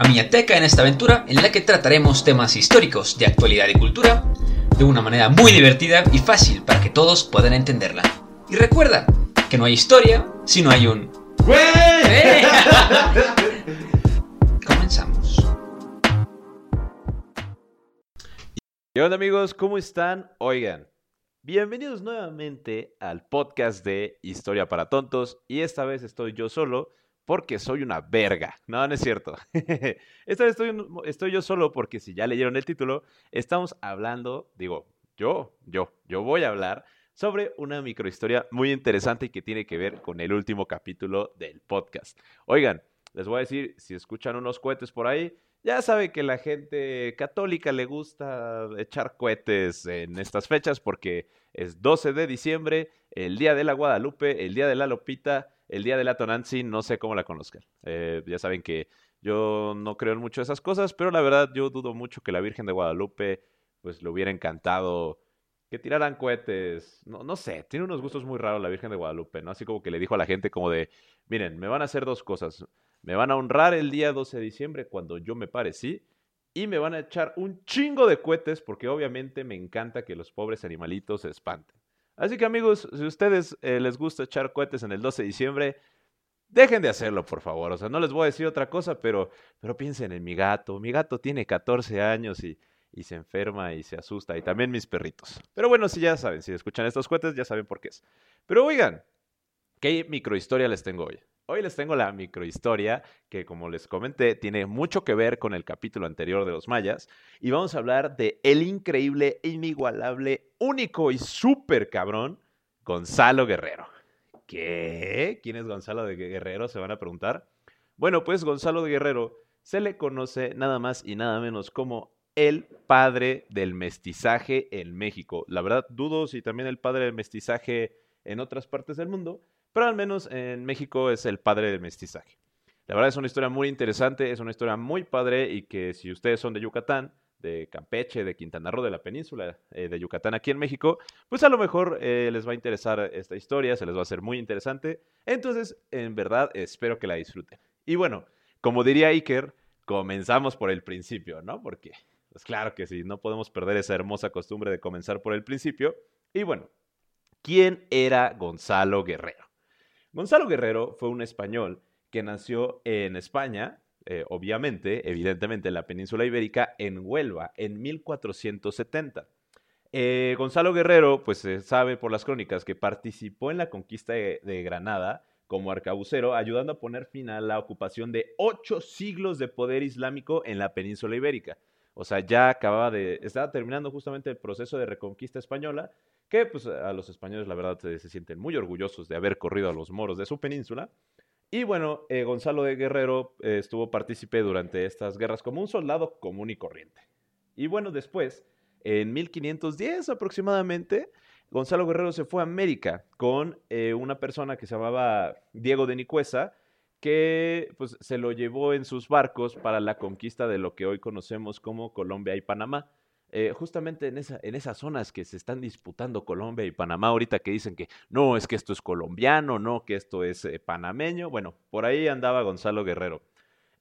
a Miñateca en esta aventura en la que trataremos temas históricos de actualidad y cultura de una manera muy divertida y fácil para que todos puedan entenderla. Y recuerda que no hay historia si no hay un... ¡Eh! Comenzamos. ¿Qué onda amigos? ¿Cómo están? Oigan, bienvenidos nuevamente al podcast de Historia para Tontos y esta vez estoy yo solo porque soy una verga. No, no es cierto. Esta vez estoy, yo solo porque si ya leyeron el título, estamos hablando, digo, yo, yo, yo voy a hablar sobre una microhistoria muy interesante y que tiene que ver con el último capítulo del podcast. Oigan, les voy a decir, si escuchan unos cohetes por ahí, ya sabe que la gente católica le gusta echar cohetes en estas fechas porque es 12 de diciembre, el día de la Guadalupe, el día de la Lopita el día de la Tonantzin, no sé cómo la conozcan. Eh, ya saben que yo no creo en mucho de esas cosas, pero la verdad yo dudo mucho que la Virgen de Guadalupe pues le hubiera encantado que tiraran cohetes. No, no sé, tiene unos gustos muy raros la Virgen de Guadalupe, ¿no? Así como que le dijo a la gente como de, miren, me van a hacer dos cosas. Me van a honrar el día 12 de diciembre cuando yo me parecí y me van a echar un chingo de cohetes porque obviamente me encanta que los pobres animalitos se espanten. Así que amigos, si a ustedes eh, les gusta echar cohetes en el 12 de diciembre, dejen de hacerlo, por favor. O sea, no les voy a decir otra cosa, pero, pero piensen en mi gato. Mi gato tiene 14 años y, y se enferma y se asusta. Y también mis perritos. Pero bueno, si ya saben, si escuchan estos cohetes, ya saben por qué es. Pero oigan, ¿qué microhistoria les tengo hoy? Hoy les tengo la microhistoria que, como les comenté, tiene mucho que ver con el capítulo anterior de los mayas. Y vamos a hablar de el increíble, inigualable, único y súper cabrón Gonzalo Guerrero. ¿Qué? ¿Quién es Gonzalo de Guerrero? Se van a preguntar. Bueno, pues Gonzalo de Guerrero se le conoce nada más y nada menos como el padre del mestizaje en México. La verdad, dudo si también el padre del mestizaje en otras partes del mundo, pero al menos en México es el padre del mestizaje. La verdad es una historia muy interesante, es una historia muy padre y que si ustedes son de Yucatán, de Campeche, de Quintana Roo, de la península eh, de Yucatán aquí en México, pues a lo mejor eh, les va a interesar esta historia, se les va a hacer muy interesante. Entonces, en verdad, espero que la disfruten. Y bueno, como diría Iker, comenzamos por el principio, ¿no? Porque, pues claro que sí, no podemos perder esa hermosa costumbre de comenzar por el principio. Y bueno, ¿quién era Gonzalo Guerrero? Gonzalo Guerrero fue un español que nació en España, eh, obviamente, evidentemente en la península ibérica, en Huelva, en 1470. Eh, Gonzalo Guerrero, pues se sabe por las crónicas que participó en la conquista de, de, Granada como arcabucero, ayudando a poner fin a la ocupación de ocho siglos de poder islámico en la península ibérica. O sea, ya acababa de, estaba terminando justamente el proceso de reconquista española que pues a los españoles la verdad se, sienten muy orgullosos de haber corrido a los moros de su península. Y bueno, eh, Gonzalo de Guerrero eh, estuvo partícipe durante estas guerras como un soldado común y corriente. Y bueno, después, en 1510 aproximadamente, Gonzalo Guerrero se fue a América con eh, una persona que se llamaba Diego de Nicuesa, que pues, se lo llevó en sus barcos para la conquista de lo que hoy conocemos como Colombia y Panamá. Eh, justamente en, esa, en esas zonas que se están disputando Colombia y Panamá, ahorita que dicen que no, es que esto es colombiano, no, que esto es eh, panameño, bueno, por ahí andaba Gonzalo Guerrero.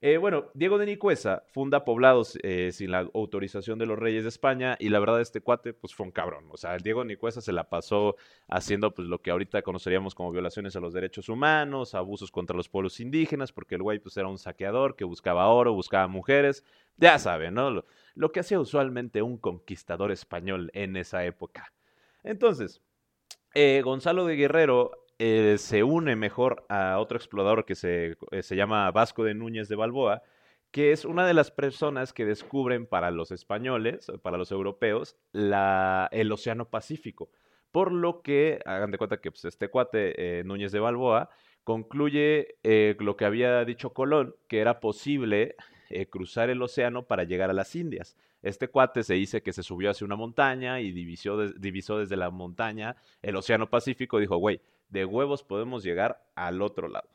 Eh, bueno, Diego de Nicuesa funda poblados eh, sin la autorización de los reyes de España y la verdad este cuate pues fue un cabrón. O sea, Diego de Nicuesa se la pasó haciendo pues lo que ahorita conoceríamos como violaciones a los derechos humanos, abusos contra los pueblos indígenas, porque el güey pues era un saqueador que buscaba oro, buscaba mujeres, ya saben, ¿no? Lo, lo que hacía usualmente un conquistador español en esa época. Entonces, eh, Gonzalo de Guerrero eh, se une mejor a otro explorador que se, eh, se, llama Vasco de Núñez de Balboa, que es una de las personas que descubren para los españoles, para los europeos, el Océano Pacífico. Por lo que, hagan de cuenta que pues, este cuate, eh, Núñez de Balboa, concluye lo que había dicho Colón, que era posible cruzar el océano para llegar a las Indias. Este cuate se dice que se subió hacia una montaña y divisó, divisó desde la montaña el Océano Pacífico. Dijo, güey, de huevos podemos llegar al otro lado.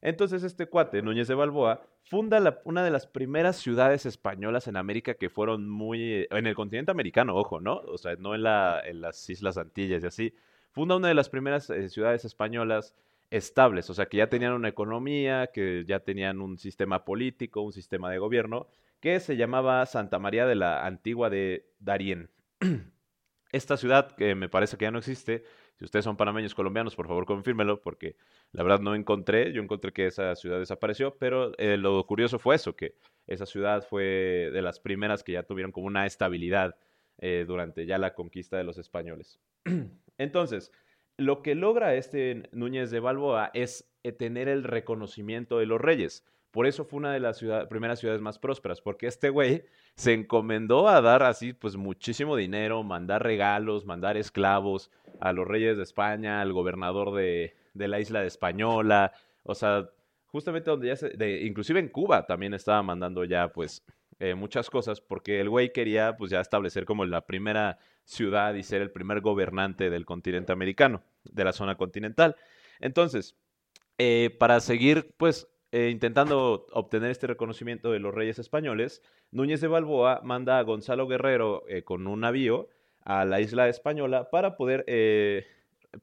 Entonces este cuate, Núñez de Balboa, funda una de las primeras ciudades españolas en América que fueron muy... en el continente americano, ojo, ¿no? O sea, no en, las Islas Antillas y así. Funda una de las primeras eh, ciudades españolas estables, o sea, que ya tenían una economía, que ya tenían un sistema político, un sistema de gobierno, que se llamaba Santa María de la Antigua de Darién. Esta ciudad, que me parece que ya no existe, si ustedes son panameños colombianos, por favor confírmelo, porque la verdad no encontré, yo encontré que esa ciudad desapareció, pero eh, lo curioso fue eso, que esa ciudad fue de las primeras que ya tuvieron como una estabilidad eh, durante ya la conquista de los españoles. Entonces, lo que logra este Núñez de Balboa es eh, tener el reconocimiento de los reyes. Por eso fue una de las primeras ciudades más prósperas, porque este güey se encomendó a dar así, pues muchísimo dinero, mandar regalos, mandar esclavos a los reyes de España, al gobernador de, la isla de Española, o sea, justamente donde ya se, de, inclusive en Cuba también estaba mandando ya, pues, eh, muchas cosas, porque el güey quería, pues, ya establecer como la primera ciudad y ser el primer gobernante del continente americano, de la zona continental. Entonces, eh, para seguir, pues, eh, intentando obtener este reconocimiento de los reyes españoles, Núñez de Balboa manda a Gonzalo Guerrero eh, con un navío a la isla española para poder eh,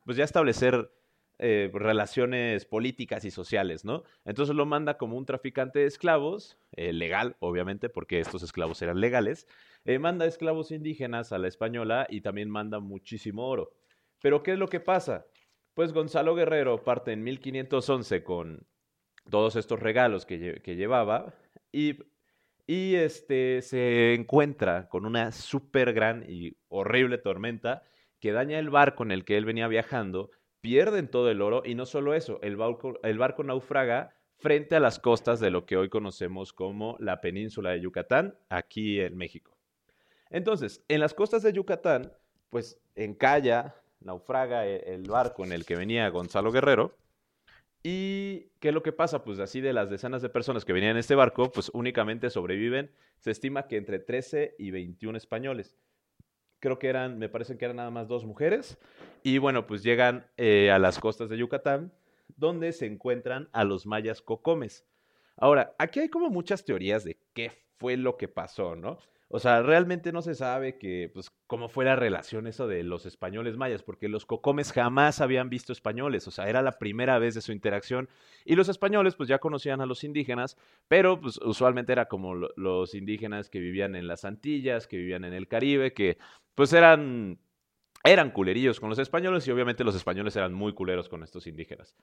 pues ya establecer relaciones políticas y sociales, ¿no? Entonces lo manda como un traficante de esclavos, legal, obviamente, porque estos esclavos eran legales, manda esclavos indígenas a la española y también manda muchísimo oro. Pero ¿qué es lo que pasa? Pues Gonzalo Guerrero parte en 1511 con todos estos regalos que, llevaba y, este, se encuentra con una súper gran y horrible tormenta que daña el barco en el que él venía viajando, pierden todo el oro y no solo eso, el barco, el barco naufraga frente a las costas de lo que hoy conocemos como la península de Yucatán, aquí en México. Entonces, en las costas de Yucatán, pues encalla, naufraga e, el barco en el que venía Gonzalo Guerrero, ¿Y qué es lo que pasa? Pues así de las decenas de personas que venían en este barco, pues únicamente sobreviven, se estima que entre 13 y 21 españoles. Creo que eran, me parece que eran nada más dos mujeres. Y bueno, pues llegan eh, a las costas de Yucatán, donde se encuentran a los mayas cocomes. Ahora, aquí hay como muchas teorías de qué fue lo que pasó, ¿no? O sea, realmente no se sabe pues, cómo fue la relación eso de los españoles mayas, porque los cocomes jamás habían visto españoles, o sea, era la primera vez de su interacción. Y los españoles, pues, ya conocían a los indígenas, pero, pues, usualmente era como los indígenas que vivían en las Antillas, que vivían en el Caribe, que, pues, eran, eran culerillos con los españoles y obviamente los españoles eran muy culeros con estos indígenas.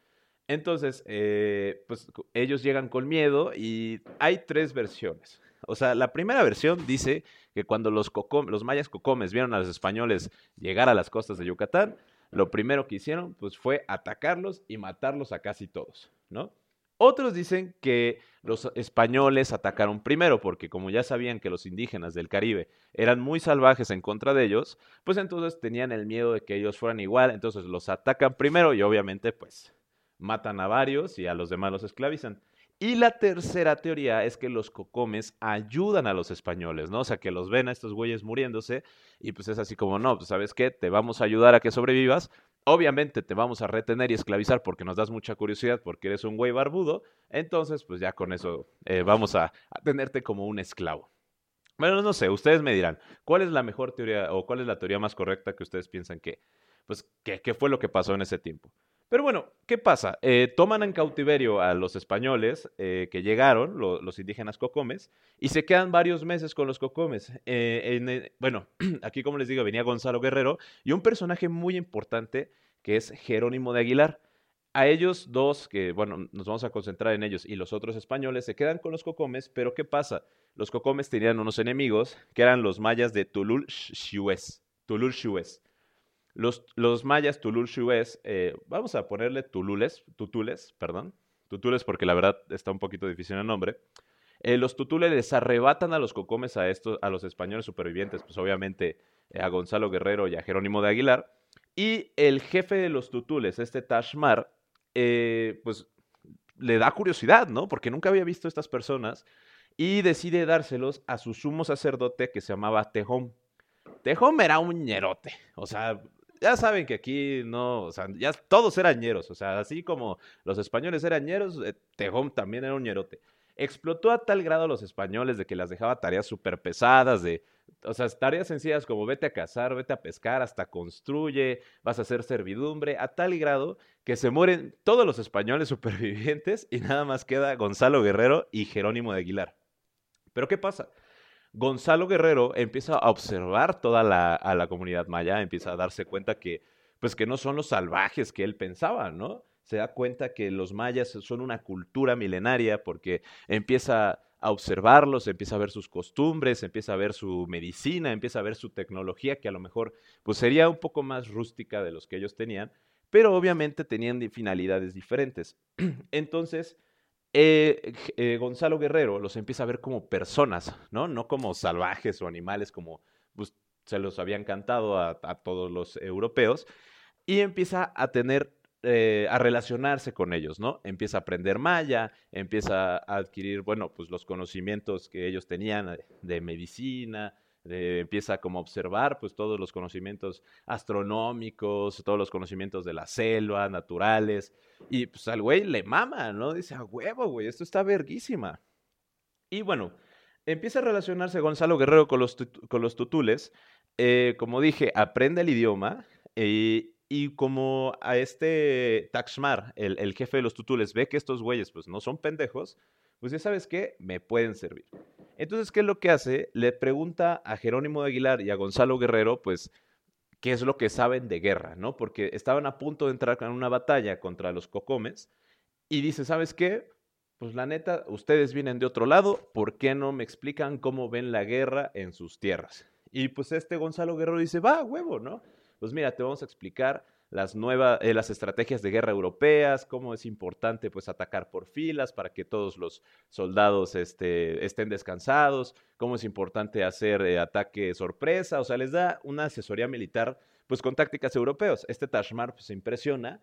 Entonces, eh, pues, ellos llegan con miedo y hay tres versiones. O sea, la primera versión dice que cuando los, mayas cocomes vieron a los españoles llegar a las costas de Yucatán, lo primero que hicieron pues, fue atacarlos y matarlos a casi todos, ¿no? Otros dicen que los españoles atacaron primero porque como ya sabían que los indígenas del Caribe eran muy salvajes en contra de ellos, pues entonces tenían el miedo de que ellos fueran igual, entonces los atacan primero y obviamente pues matan a varios y a los demás los esclavizan. Y la tercera teoría es que los cocomes ayudan a los españoles, ¿no? O sea, que los ven a estos güeyes muriéndose y pues es así como, no, pues sabes qué, te vamos a ayudar a que sobrevivas. Obviamente te vamos a retener y esclavizar porque nos das mucha curiosidad porque eres un güey barbudo. Entonces, pues ya con eso eh, vamos a, tenerte como un esclavo. Bueno, no sé, ustedes me dirán, ¿cuál es la mejor teoría o cuál es la teoría más correcta que ustedes piensan que, pues, qué fue lo que pasó en ese tiempo? Pero bueno, ¿qué pasa? Eh, toman en cautiverio a los españoles eh, que llegaron, los indígenas cocomes, y se quedan varios meses con los cocomes. Eh, bueno, aquí como les digo, venía Gonzalo Guerrero y un personaje muy importante que es Jerónimo de Aguilar. A ellos dos, que bueno, nos vamos a concentrar en ellos, y los otros españoles se quedan con los cocomes, pero ¿qué pasa? Los cocomes tenían unos enemigos que eran los mayas de Tulul Xues. Tulul Xues. Los, mayas tulul eh, vamos a ponerle tulules, tutules, perdón, tutules porque la verdad está un poquito difícil el nombre. Eh, los tutules les arrebatan a los cocomes a estos, a los españoles supervivientes, pues obviamente eh, a Gonzalo Guerrero y a Jerónimo de Aguilar. Y el jefe de los tutules, este Tashmar, pues le da curiosidad, ¿no? Porque nunca había visto estas personas y decide dárselos a su sumo sacerdote que se llamaba Tejón. Tejón era un ñerote, o sea, ya saben que aquí no, o sea, ya todos eran ñeros, o sea, así como los españoles eran ñeros, eh, Tejón también era un ñerote. Explotó a tal grado a los españoles de que las dejaba tareas súper pesadas, de, o sea, tareas sencillas como vete a cazar, vete a pescar, hasta construye, vas a hacer servidumbre, a tal grado que se mueren todos los españoles supervivientes y nada más queda Gonzalo Guerrero y Jerónimo de Aguilar. Pero ¿qué pasa? Gonzalo Guerrero empieza a observar toda la, la comunidad maya, empieza a darse cuenta que, pues que no son los salvajes que él pensaba, ¿no? Se da cuenta que los mayas son una cultura milenaria porque empieza a observarlos, empieza a ver sus costumbres, empieza a ver su medicina, empieza a ver su tecnología, que a lo mejor pues sería un poco más rústica de los que ellos tenían, pero obviamente tenían finalidades diferentes. Entonces, eh, eh, Gonzalo Guerrero los empieza a ver como personas, ¿no? No como salvajes o animales como pues, se los habían cantado a, todos los europeos, y empieza a tener, eh, a relacionarse con ellos, ¿no? Empieza a aprender maya, empieza a adquirir, bueno, pues los conocimientos que ellos tenían de medicina, empieza como a observar pues todos los conocimientos astronómicos, todos los conocimientos de la selva, naturales, y pues al güey le mama, ¿no? Dice, a huevo, güey, esto está verguísima. Y bueno, empieza a relacionarse Gonzalo Guerrero con los, con los tutules, eh, como dije, aprende el idioma, eh, y como a este Taxmar, el, el, jefe de los tutules, ve que estos güeyes pues no son pendejos, pues ya sabes que me pueden servir. Entonces, ¿qué es lo que hace? Le pregunta a Jerónimo de Aguilar y a Gonzalo Guerrero, pues, qué es lo que saben de guerra, ¿no? Porque estaban a punto de entrar en una batalla contra los cocomes y dice, ¿sabes qué? Pues la neta, ustedes vienen de otro lado, ¿por qué no me explican cómo ven la guerra en sus tierras? Y pues este Gonzalo Guerrero dice, va, huevo, ¿no? Pues mira, te vamos a explicar las nuevas, eh, las estrategias de guerra europeas, cómo es importante pues atacar por filas para que todos los soldados este, estén descansados, cómo es importante hacer eh, ataque sorpresa, o sea, les da una asesoría militar pues con tácticas europeos. Este Tashmar pues, se impresiona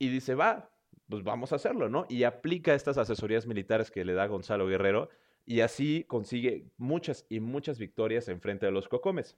y dice, va, pues vamos a hacerlo, ¿no? Y aplica estas asesorías militares que le da Gonzalo Guerrero y así consigue muchas y muchas victorias en frente de los cocomes.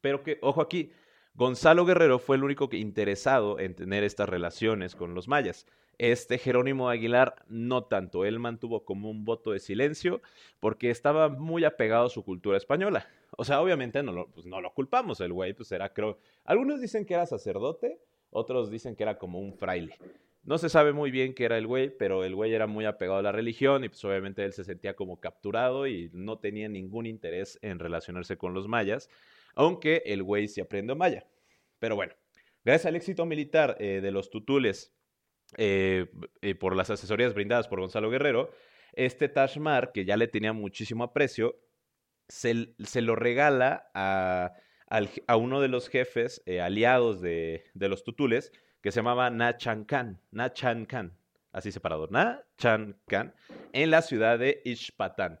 Pero que, ojo aquí, Gonzalo Guerrero fue el único interesado en tener estas relaciones con los mayas. Este Jerónimo Aguilar no tanto, él mantuvo como un voto de silencio porque estaba muy apegado a su cultura española. O sea, obviamente no lo, pues no lo culpamos, el güey pues era, creo, algunos dicen que era sacerdote, otros dicen que era como un fraile. No se sabe muy bien qué era el güey, pero el güey era muy apegado a la religión y pues obviamente él se sentía como capturado y no tenía ningún interés en relacionarse con los mayas aunque el güey se aprende maya. Pero bueno, gracias al éxito militar eh, de los tutules eh, eh, por las asesorías brindadas por Gonzalo Guerrero, este Tashmar, que ya le tenía muchísimo aprecio, se, lo regala a, uno de los jefes aliados de, los tutules, que se llamaba Na Chan Na Chan así separado, Na Chan en la ciudad de Ishpatan.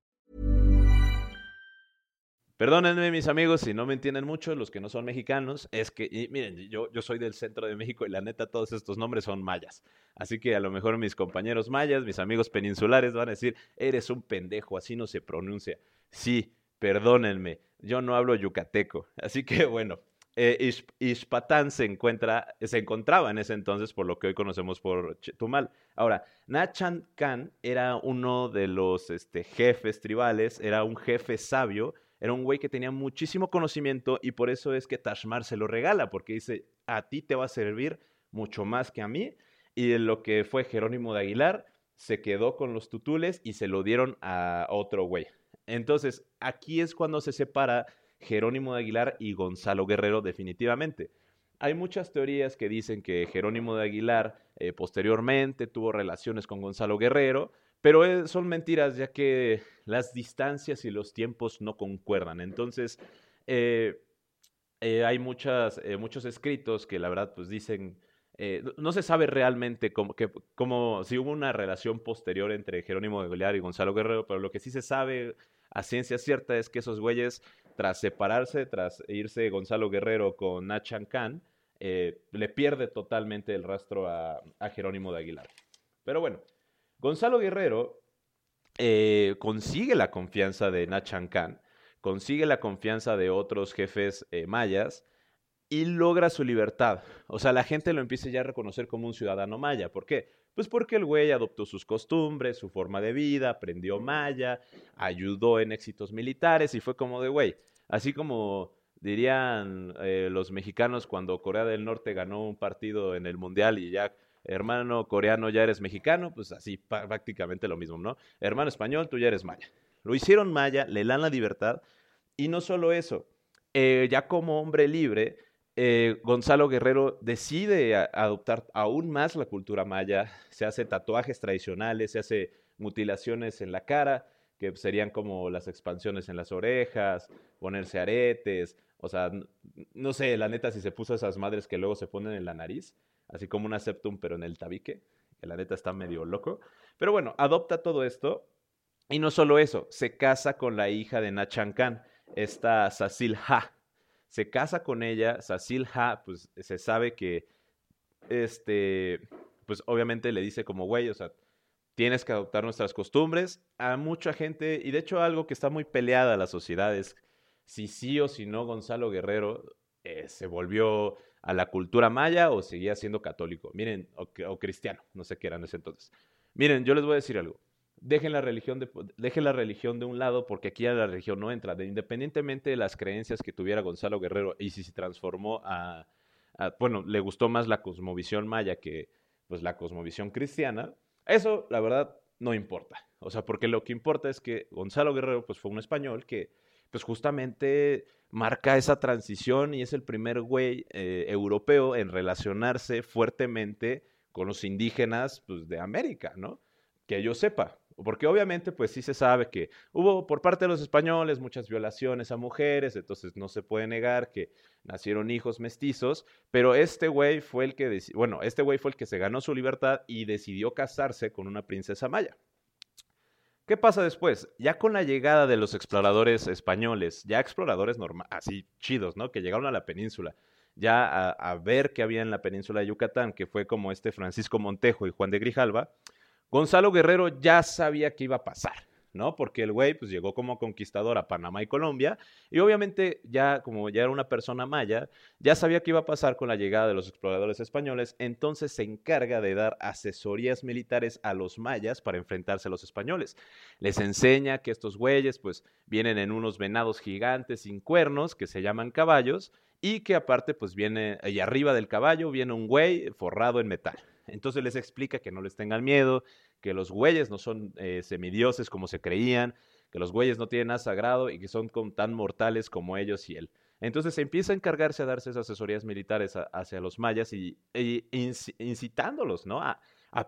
Perdónenme, mis amigos, si no me entienden mucho, los que no son mexicanos, es que, y miren, yo, yo soy del centro de México y la neta, todos estos nombres son mayas. Así que a lo mejor mis compañeros mayas, mis amigos peninsulares van a decir, eres un pendejo, así no se pronuncia. Sí, perdónenme, yo no hablo yucateco. Así que bueno, eh, Ixpatán se, encuentra, se encontraba en ese entonces por lo que hoy conocemos por Chetumal. Ahora, Nachan Khan era uno de los este, jefes tribales, era un jefe sabio era un güey que tenía muchísimo conocimiento y por eso es que Tashmar se lo regala, porque dice, a ti te va a servir mucho más que a mí. Y lo que fue Jerónimo de Aguilar se quedó con los tutules y se lo dieron a otro güey. Entonces, aquí es cuando se separa Jerónimo de Aguilar y Gonzalo Guerrero definitivamente. Hay muchas teorías que dicen que Jerónimo de Aguilar eh, posteriormente tuvo relaciones con Gonzalo Guerrero, pero eh, son mentiras ya que las distancias y los tiempos no concuerdan. Entonces, eh, eh, hay muchas, muchos escritos que la verdad pues dicen, no se sabe realmente cómo, que, si hubo una relación posterior entre Jerónimo de Goliar y Gonzalo Guerrero, pero lo que sí se sabe a ciencia cierta es que esos güeyes, tras separarse, tras irse Gonzalo Guerrero con Nachan Khan, le pierde totalmente el rastro a Jerónimo de Aguilar. Pero bueno, Gonzalo Guerrero eh, consigue la confianza de Nachan Khan, consigue la confianza de otros jefes eh, mayas y logra su libertad. O sea, la gente lo empieza ya a reconocer como un ciudadano maya. ¿Por qué? Pues porque el güey adoptó sus costumbres, su forma de vida, aprendió maya, ayudó en éxitos militares y fue como de güey. Así como dirían eh, los mexicanos cuando Corea del Norte ganó un partido en el Mundial y ya hermano coreano, ya eres mexicano, pues así prácticamente lo mismo, ¿no? Hermano español, tú ya eres maya. Lo hicieron maya, le dan la libertad, y no solo eso, eh, ya como hombre libre, eh, Gonzalo Guerrero decide adoptar aún más la cultura maya, se hace tatuajes tradicionales, se hace mutilaciones en la cara, que serían como las expansiones en las orejas, ponerse aretes, o sea, no sé, la neta, si se puso esas madres que luego se ponen en la nariz, así como una septum, pero en el tabique, que la neta está medio loco. Pero bueno, adopta todo esto. Y no solo eso, se casa con la hija de Nachan Khan, esta Sasil Ha. Se casa con ella, Sasil Ha, pues se sabe que, este, pues obviamente le dice como, güey, o sea, tienes que adoptar nuestras costumbres. A mucha gente, y de hecho algo que está muy peleada la sociedad es si sí o si no Gonzalo Guerrero eh, se volvió a la cultura maya o seguía siendo católico. Miren, o, cristiano, no sé qué era en ese entonces. Miren, yo les voy a decir algo. Dejen la, religión de, la religión de un lado porque aquí ya la religión no entra. De, independientemente de las creencias que tuviera Gonzalo Guerrero y si se transformó a, bueno, le gustó más la cosmovisión maya que pues la cosmovisión cristiana, eso la verdad no importa. O sea, porque lo que importa es que Gonzalo Guerrero pues fue un español que pues justamente marca esa transición y es el primer güey eh, europeo en relacionarse fuertemente con los indígenas pues, de América, ¿no? Que yo sepa, porque obviamente pues sí se sabe que hubo por parte de los españoles muchas violaciones a mujeres, entonces no se puede negar que nacieron hijos mestizos, pero este güey fue el que, bueno, este güey fue el que se ganó su libertad y decidió casarse con una princesa maya. ¿Qué pasa después? Ya con la llegada de los exploradores españoles, ya exploradores así chidos, ¿no? Que llegaron a la península, ya a, a, ver qué había en la península de Yucatán, que fue como este Francisco Montejo y Juan de Grijalva, Gonzalo Guerrero ya sabía qué iba a pasar. ¿No? Porque el güey pues llegó como conquistador a Panamá y Colombia y obviamente ya como ya era una persona maya, ya sabía qué iba a pasar con la llegada de los exploradores españoles, entonces se encarga de dar asesorías militares a los mayas para enfrentarse a los españoles. Les enseña que estos güeyes pues vienen en unos venados gigantes sin cuernos que se llaman caballos y que aparte pues viene y arriba del caballo viene un güey forrado en metal. Entonces les explica que no les tengan miedo, que los güeyes no son eh, semidioses como se creían, que los güeyes no tienen nada sagrado y que son tan mortales como ellos y él. Entonces se empieza a encargarse a darse esas asesorías militares hacia los mayas y, incitándolos ¿no? A,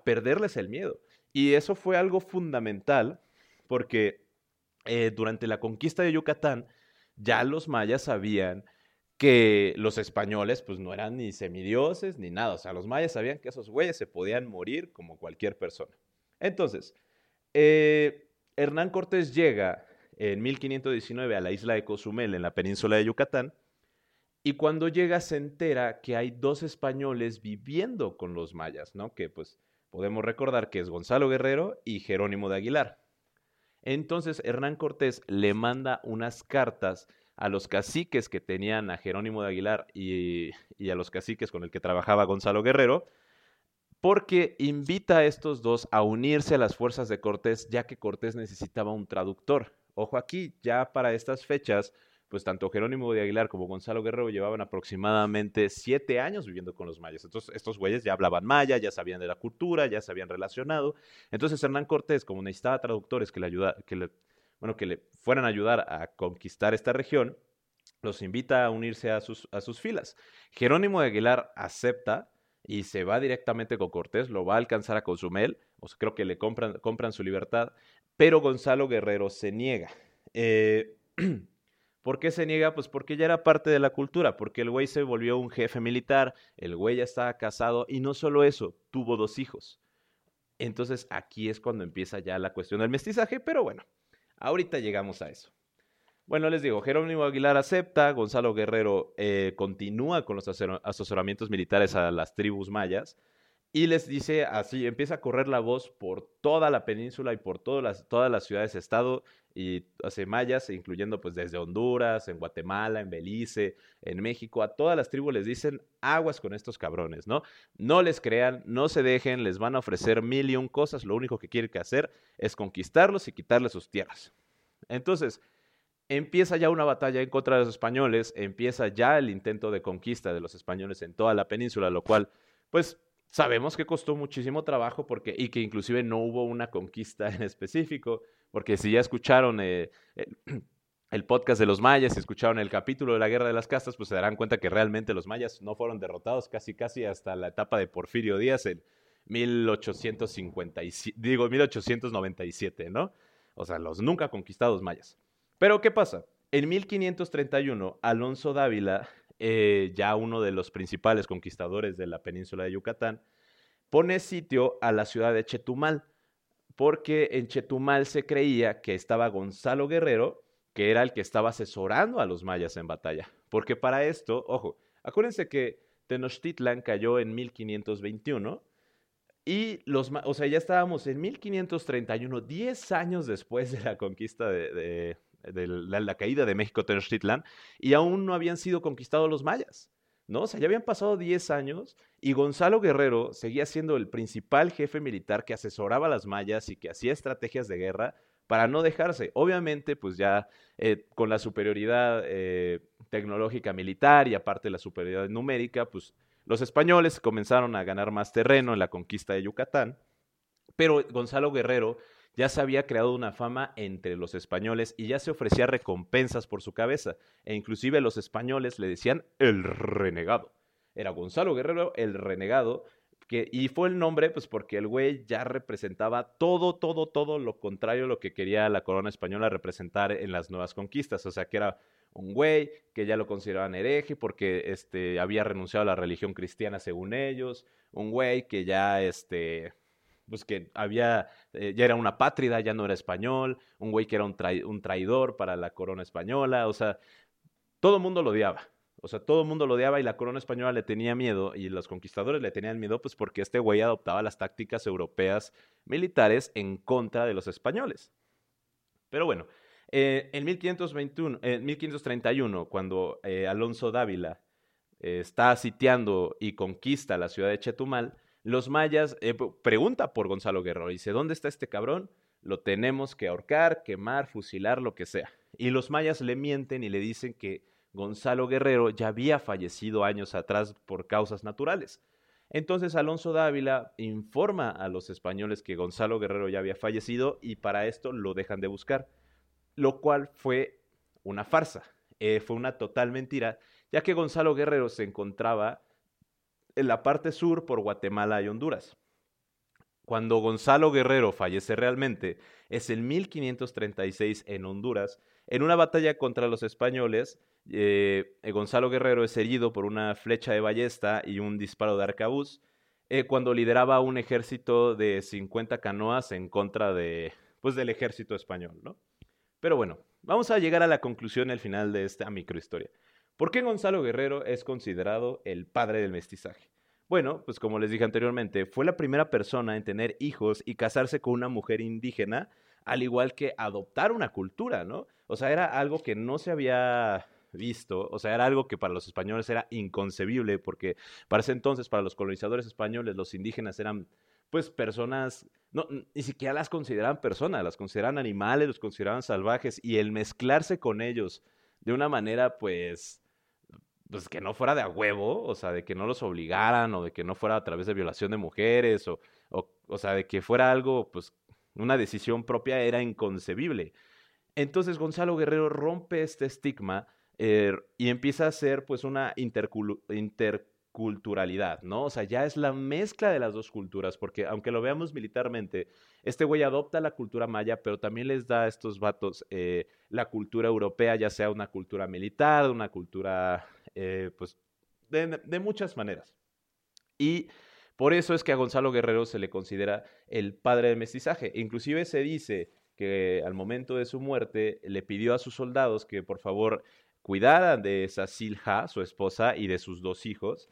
perderles el miedo. Y eso fue algo fundamental porque eh, durante la conquista de Yucatán ya los mayas sabían que los españoles pues no eran ni semidioses ni nada. O sea, los mayas sabían que esos güeyes se podían morir como cualquier persona. Entonces, eh, Hernán Cortés llega en 1519 a la isla de Cozumel, en la península de Yucatán, y cuando llega se entera que hay dos españoles viviendo con los mayas, ¿no? Que pues podemos recordar que es Gonzalo Guerrero y Jerónimo de Aguilar. Entonces Hernán Cortés le manda unas cartas a los caciques que tenían a Jerónimo de Aguilar y, a los caciques con el que trabajaba Gonzalo Guerrero, porque invita a estos dos a unirse a las fuerzas de Cortés, ya que Cortés necesitaba un traductor. Ojo aquí, ya para estas fechas, pues tanto Jerónimo de Aguilar como Gonzalo Guerrero llevaban aproximadamente siete años viviendo con los mayas. Entonces, estos güeyes ya hablaban maya, ya sabían de la cultura, ya se habían relacionado. Entonces, Hernán Cortés, como necesitaba traductores que le, ayuda, que le, bueno, que le fueran a ayudar a conquistar esta región, los invita a unirse a sus, filas. Jerónimo de Aguilar acepta y se va directamente con Cortés, lo va a alcanzar a Cozumel, o creo que le compran, compran su libertad, pero Gonzalo Guerrero se niega. Eh, ¿Por qué se niega? Pues porque ya era parte de la cultura, porque el güey se volvió un jefe militar, el güey ya estaba casado y no solo eso, tuvo dos hijos. Entonces aquí es cuando empieza ya la cuestión del mestizaje, pero bueno, ahorita llegamos a eso. Bueno, les digo, Jerónimo Aguilar acepta, Gonzalo Guerrero eh, continúa con los asesoramientos militares a las tribus mayas y les dice así, empieza a correr la voz por toda la península y por todas las, todas las ciudades-estado y hace mayas, incluyendo pues desde Honduras, en Guatemala, en Belice, en México, a todas las tribus les dicen aguas con estos cabrones, ¿no? No les crean, no se dejen, les van a ofrecer mil y un cosas, lo único que quieren que hacer es conquistarlos y quitarles sus tierras. Entonces, empieza ya una batalla en contra de los españoles, empieza ya el intento de conquista de los españoles en toda la península, lo cual, pues, sabemos que costó muchísimo trabajo porque, y que inclusive no hubo una conquista en específico, porque si ya escucharon eh, el, podcast de los mayas, si escucharon el capítulo de la Guerra de las Castas, pues se darán cuenta que realmente los mayas no fueron derrotados casi casi hasta la etapa de Porfirio Díaz en 1857, digo 1897, ¿no? O sea, los nunca conquistados mayas. Pero, ¿qué pasa? En 1531, Alonso Dávila, eh, ya uno de los principales conquistadores de la península de Yucatán, pone sitio a la ciudad de Chetumal, porque en Chetumal se creía que estaba Gonzalo Guerrero, que era el que estaba asesorando a los mayas en batalla. Porque para esto, ojo, acuérdense que Tenochtitlan cayó en 1521 y los, o sea, ya estábamos en 1531, 10 años después de la conquista de, de la, caída de México Tenochtitlan, y aún no habían sido conquistados los mayas. ¿No? O sea, ya habían pasado 10 años y Gonzalo Guerrero seguía siendo el principal jefe militar que asesoraba a las mayas y que hacía estrategias de guerra para no dejarse. Obviamente, pues ya eh, con la superioridad eh, tecnológica militar y aparte la superioridad numérica, pues los españoles comenzaron a ganar más terreno en la conquista de Yucatán, pero Gonzalo Guerrero ya se había creado una fama entre los españoles y ya se ofrecía recompensas por su cabeza, e inclusive los españoles le decían el renegado. Era Gonzalo Guerrero el renegado, que, y fue el nombre pues porque el güey ya representaba todo, todo, todo lo contrario a lo que quería la corona española representar en las nuevas conquistas, o sea que era un güey que ya lo consideraban hereje porque este, había renunciado a la religión cristiana según ellos, un güey que ya este, pues que había, eh, ya era una pátrida, ya no era español, un güey que era un, traidor para la corona española, o sea, todo el mundo lo odiaba. O sea, todo el mundo lo odiaba y la corona española le tenía miedo y los conquistadores le tenían miedo pues porque este güey adoptaba las tácticas europeas militares en contra de los españoles. Pero bueno, eh, en, 1521, en 1531, cuando eh, Alonso Dávila está sitiando y conquista la ciudad de Chetumal, los mayas eh, pregunta por Gonzalo Guerrero, dice, ¿dónde está este cabrón? Lo tenemos que ahorcar, quemar, fusilar, lo que sea. Y los mayas le mienten y le dicen que Gonzalo Guerrero ya había fallecido años atrás por causas naturales. Entonces Alonso Dávila informa a los españoles que Gonzalo Guerrero ya había fallecido y para esto lo dejan de buscar, lo cual fue una farsa, eh, fue una total mentira, ya que Gonzalo Guerrero se encontraba en la parte sur por Guatemala y Honduras. Cuando Gonzalo Guerrero fallece realmente es en 1536 en Honduras, en una batalla contra los españoles. Eh, Gonzalo Guerrero es herido por una flecha de ballesta y un disparo de arcabuz eh, cuando lideraba un ejército de 50 canoas en contra de, pues, del ejército español. ¿no? Pero bueno, vamos a llegar a la conclusión al final de esta microhistoria. ¿Por qué Gonzalo Guerrero es considerado el padre del mestizaje? Bueno, pues como les dije anteriormente, fue la primera persona en tener hijos y casarse con una mujer indígena, al igual que adoptar una cultura, ¿no? O sea, era algo que no se había visto, o sea, era algo que para los españoles era inconcebible, porque para ese entonces, para los colonizadores españoles, los indígenas eran pues personas, no, ni siquiera las consideraban personas, las consideraban animales, los consideraban salvajes, y el mezclarse con ellos de una manera, pues, pues que no fuera de a huevo, o sea, de que no los obligaran, o de que no fuera a través de violación de mujeres, o, o, o sea, de que fuera algo, pues, una decisión propia, era inconcebible. Entonces Gonzalo Guerrero rompe este estigma eh, y empieza a ser pues una interculturalidad, ¿no? O sea, ya es la mezcla de las dos culturas, porque aunque lo veamos militarmente, este güey adopta la cultura maya, pero también les da a estos vatos eh, la cultura europea, ya sea una cultura militar, una cultura, eh, pues, de, muchas maneras. Y por eso es que a Gonzalo Guerrero se le considera el padre del mestizaje. Inclusive se dice que al momento de su muerte le pidió a sus soldados que por favor cuidaran de esa Silja, su esposa, y de sus dos hijos,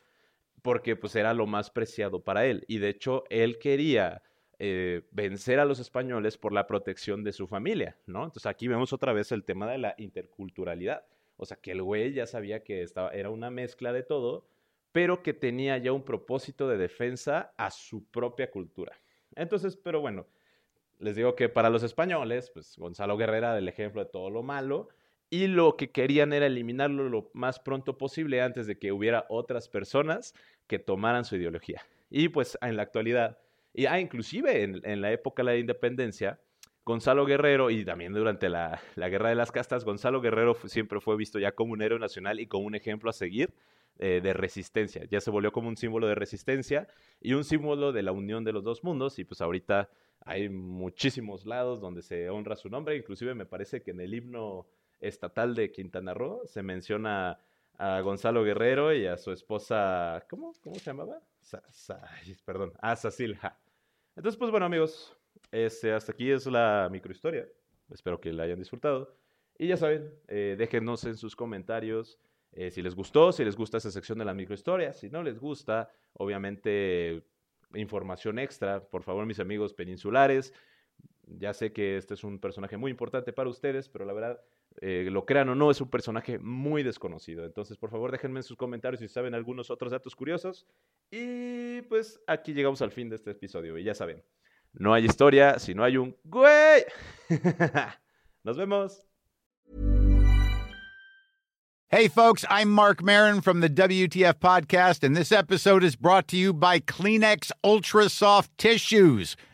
porque pues era lo más preciado para él. Y de hecho, él quería eh, vencer a los españoles por la protección de su familia, ¿no? Entonces aquí vemos otra vez el tema de la interculturalidad. O sea, que el güey ya sabía que estaba, era una mezcla de todo, pero que tenía ya un propósito de defensa a su propia cultura. Entonces, pero bueno, les digo que para los españoles, pues Gonzalo Guerrera el ejemplo de todo lo malo, y lo que querían era eliminarlo lo más pronto posible antes de que hubiera otras personas que tomaran su ideología. Y pues en la actualidad, y ah, inclusive en, la época de la independencia, Gonzalo Guerrero, y también durante la, Guerra de las Castas, Gonzalo Guerrero siempre fue visto ya como un héroe nacional y como un ejemplo a seguir eh, de resistencia. Ya se volvió como un símbolo de resistencia y un símbolo de la unión de los dos mundos. Y pues ahorita hay muchísimos lados donde se honra su nombre. Inclusive me parece que en el himno estatal de Quintana Roo se menciona a Gonzalo Guerrero y a su esposa, ¿cómo, cómo se llamaba? perdón, a Sasilja. Entonces, pues bueno, amigos, hasta aquí es la microhistoria. Espero que la hayan disfrutado. Y ya saben, eh, déjenos en sus comentarios eh, si les gustó, si les gusta esa sección de la microhistoria. Si no les gusta, obviamente, información extra. Por favor, mis amigos peninsulares. Ya sé que este es un personaje muy importante para ustedes, pero la verdad eh, lo crean o no, es un personaje muy desconocido. Entonces, por favor, déjenme en sus comentarios si saben algunos otros datos curiosos. Y pues aquí llegamos al fin de este episodio. Y ya saben, no hay historia si no hay un güey. Nos vemos. Hey, folks, I'm Mark Marin from the WTF Podcast, and this episode is brought to you by Kleenex Ultra Soft Tissues